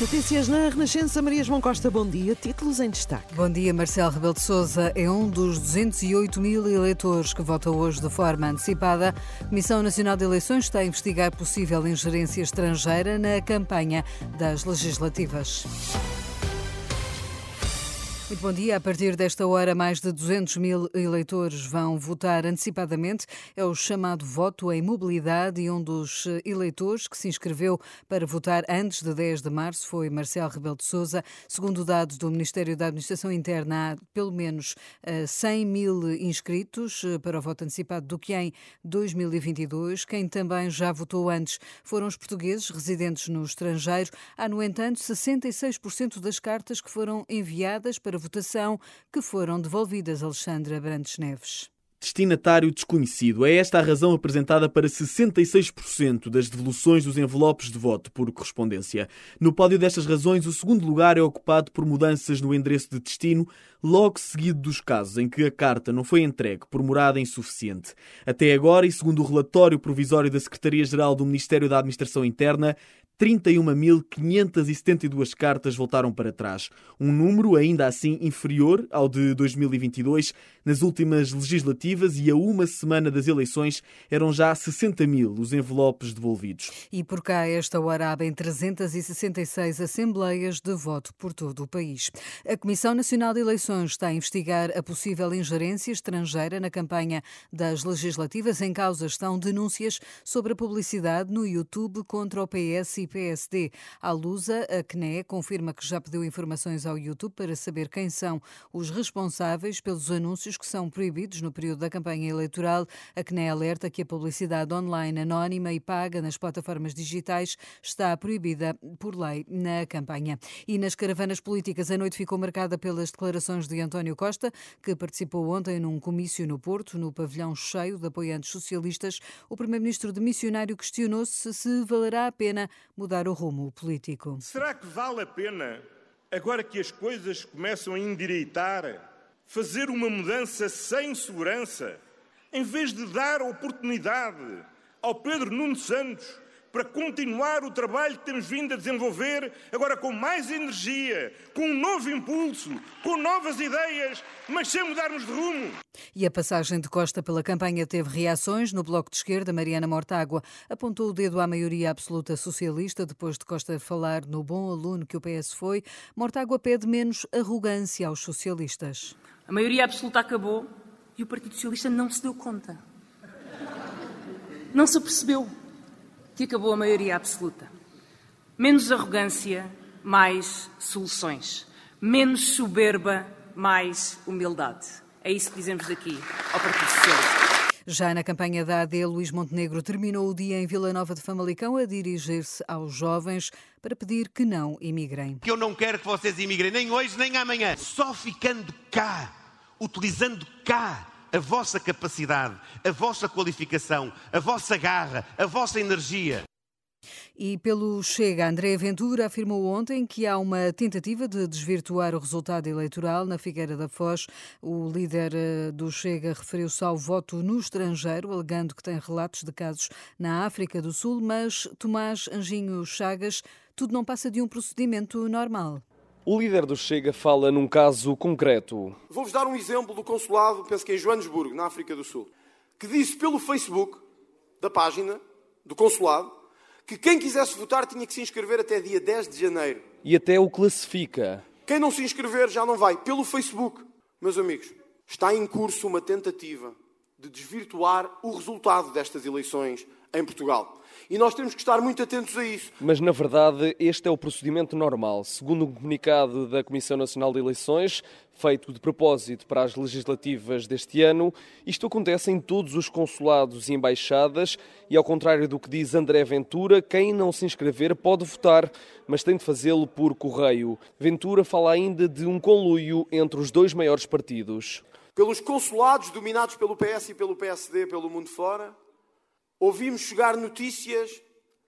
Notícias na Renascença, Maria João Costa, bom dia. Títulos em destaque. Bom dia, Marcelo Rebelo de é um dos 208 mil eleitores que votam hoje de forma antecipada. A Comissão Nacional de Eleições está a investigar possível ingerência estrangeira na campanha das legislativas. Muito bom dia. A partir desta hora, mais de 200 mil eleitores vão votar antecipadamente. É o chamado voto em mobilidade e um dos eleitores que se inscreveu para votar antes de 10 de março foi Marcelo Rebelo de Sousa. Segundo dados do Ministério da Administração Interna, há pelo menos 100 eh, mil inscritos eh, para o voto antecipado do que em 2022. Quem também já votou antes foram os portugueses residentes no estrangeiro. Há, no entanto, 66% das cartas que foram enviadas para votação que foram devolvidas Alexandra Brandes Neves. Destinatário desconhecido. É esta a razão apresentada para 66% das devoluções dos envelopes de voto por correspondência. No pódio destas razões, o segundo lugar é ocupado por mudanças no endereço de destino, logo seguido dos casos em que a carta não foi entregue por morada insuficiente. Até agora, e segundo o relatório provisório da Secretaria-Geral do Ministério da Administração Interna, 31.572 cartas voltaram para trás, um número ainda assim inferior ao de 2022. Nas últimas legislativas e a uma semana das eleições eram já 60 mil os envelopes devolvidos. E por cá, esta hora, abrem 366 assembleias de voto por todo o país. A Comissão Nacional de Eleições está a investigar a possível ingerência estrangeira na campanha das legislativas. Em causa estão denúncias sobre a publicidade no YouTube contra o PS e PSD. A Lusa, a CNE, confirma que já pediu informações ao YouTube para saber quem são os responsáveis pelos anúncios que são proibidos no período da campanha eleitoral. A CNE alerta que a publicidade online anónima e paga nas plataformas digitais está proibida por lei na campanha. E nas caravanas políticas, a noite ficou marcada pelas declarações de António Costa, que participou ontem num comício no Porto, no pavilhão cheio de apoiantes socialistas. O primeiro-ministro de missionário questionou-se se valerá a pena mudar o rumo político. Será que vale a pena, agora que as coisas começam a endireitar, fazer uma mudança sem segurança, em vez de dar oportunidade ao Pedro Nuno Santos para continuar o trabalho que temos vindo a desenvolver, agora com mais energia, com um novo impulso, com novas ideias, mas sem mudarmos de rumo. E a passagem de Costa pela campanha teve reações. No Bloco de Esquerda, Mariana Mortágua apontou o dedo à maioria absoluta socialista depois de Costa falar no bom aluno que o PS foi. Mortágua pede menos arrogância aos socialistas. A maioria absoluta acabou e o Partido Socialista não se deu conta. Não se percebeu que acabou a maioria absoluta. Menos arrogância, mais soluções. Menos soberba, mais humildade. É isso que dizemos daqui ao Partido Socialista. Já na campanha da AD, Luís Montenegro terminou o dia em Vila Nova de Famalicão a dirigir-se aos jovens para pedir que não imigrem. Que eu não quero que vocês imigrem, nem hoje nem amanhã. Só ficando cá, utilizando cá a vossa capacidade, a vossa qualificação, a vossa garra, a vossa energia. E pelo Chega, André Ventura afirmou ontem que há uma tentativa de desvirtuar o resultado eleitoral na Figueira da Foz. O líder eh, do Chega referiu-se ao voto no estrangeiro, alegando que tem relatos de casos na África do Sul, mas Tomás Anjinho Chagas, tudo não passa de um procedimento normal. O líder do Chega fala num caso concreto. Vou-vos dar um exemplo do consulado, penso que em Joanesburgo, na África do Sul, que disse pelo Facebook da página do consulado que quem quisesse votar tinha que se inscrever até dia 10 de janeiro. E até o classifica. Quem não se inscrever já não vai. Pelo Facebook, meus amigos, está em curso uma tentativa de desvirtuar o resultado destas eleições em Portugal. E nós temos que estar muito atentos a isso. Mas, na verdade, este é o procedimento normal. Segundo um comunicado da Comissão Nacional de Eleições, feito de propósito para as legislativas deste ano, isto acontece em todos os consulados e embaixadas e, ao contrário do que diz André Ventura, quem não se inscrever pode votar, mas tem de fazê-lo por correio. Ventura fala ainda de um conluio entre os dois maiores partidos. Pelos consulados dominados pelo PS e pelo PSD pelo mundo fora, ouvimos chegar notícias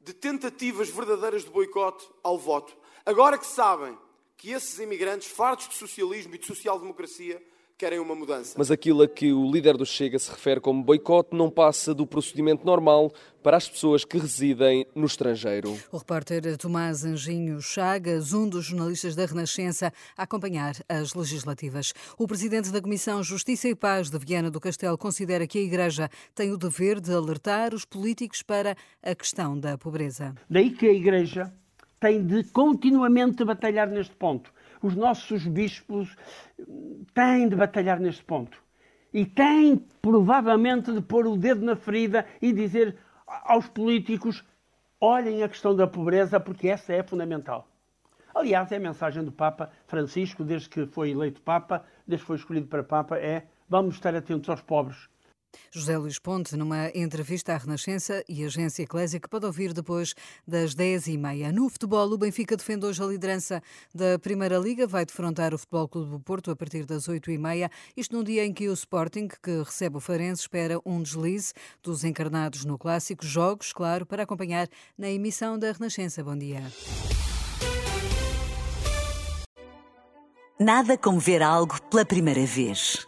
de tentativas verdadeiras de boicote ao voto. Agora que sabem que esses imigrantes, fartos de socialismo e de social-democracia, querem uma mudança. Mas aquilo a que o líder do Chega se refere como boicote não passa do procedimento normal para as pessoas que residem no estrangeiro. O repórter Tomás Anjinho Chagas, um dos jornalistas da Renascença, a acompanhar as legislativas. O presidente da Comissão Justiça e Paz de Viana do Castelo considera que a Igreja tem o dever de alertar os políticos para a questão da pobreza. Daí que a Igreja tem de continuamente batalhar neste ponto os nossos bispos têm de batalhar neste ponto. E têm, provavelmente, de pôr o dedo na ferida e dizer aos políticos: olhem a questão da pobreza, porque essa é fundamental. Aliás, é a mensagem do Papa Francisco, desde que foi eleito Papa, desde que foi escolhido para Papa, é vamos estar atentos aos pobres. José Luís Ponte, numa entrevista à Renascença e Agência Eclésia, que pode ouvir depois das 10h30. No futebol, o Benfica defende hoje a liderança da Primeira Liga, vai defrontar o Futebol Clube do Porto a partir das 8h30, isto num dia em que o Sporting, que recebe o Farense, espera um deslize dos encarnados no Clássico. Jogos, claro, para acompanhar na emissão da Renascença. Bom dia. Nada como ver algo pela primeira vez.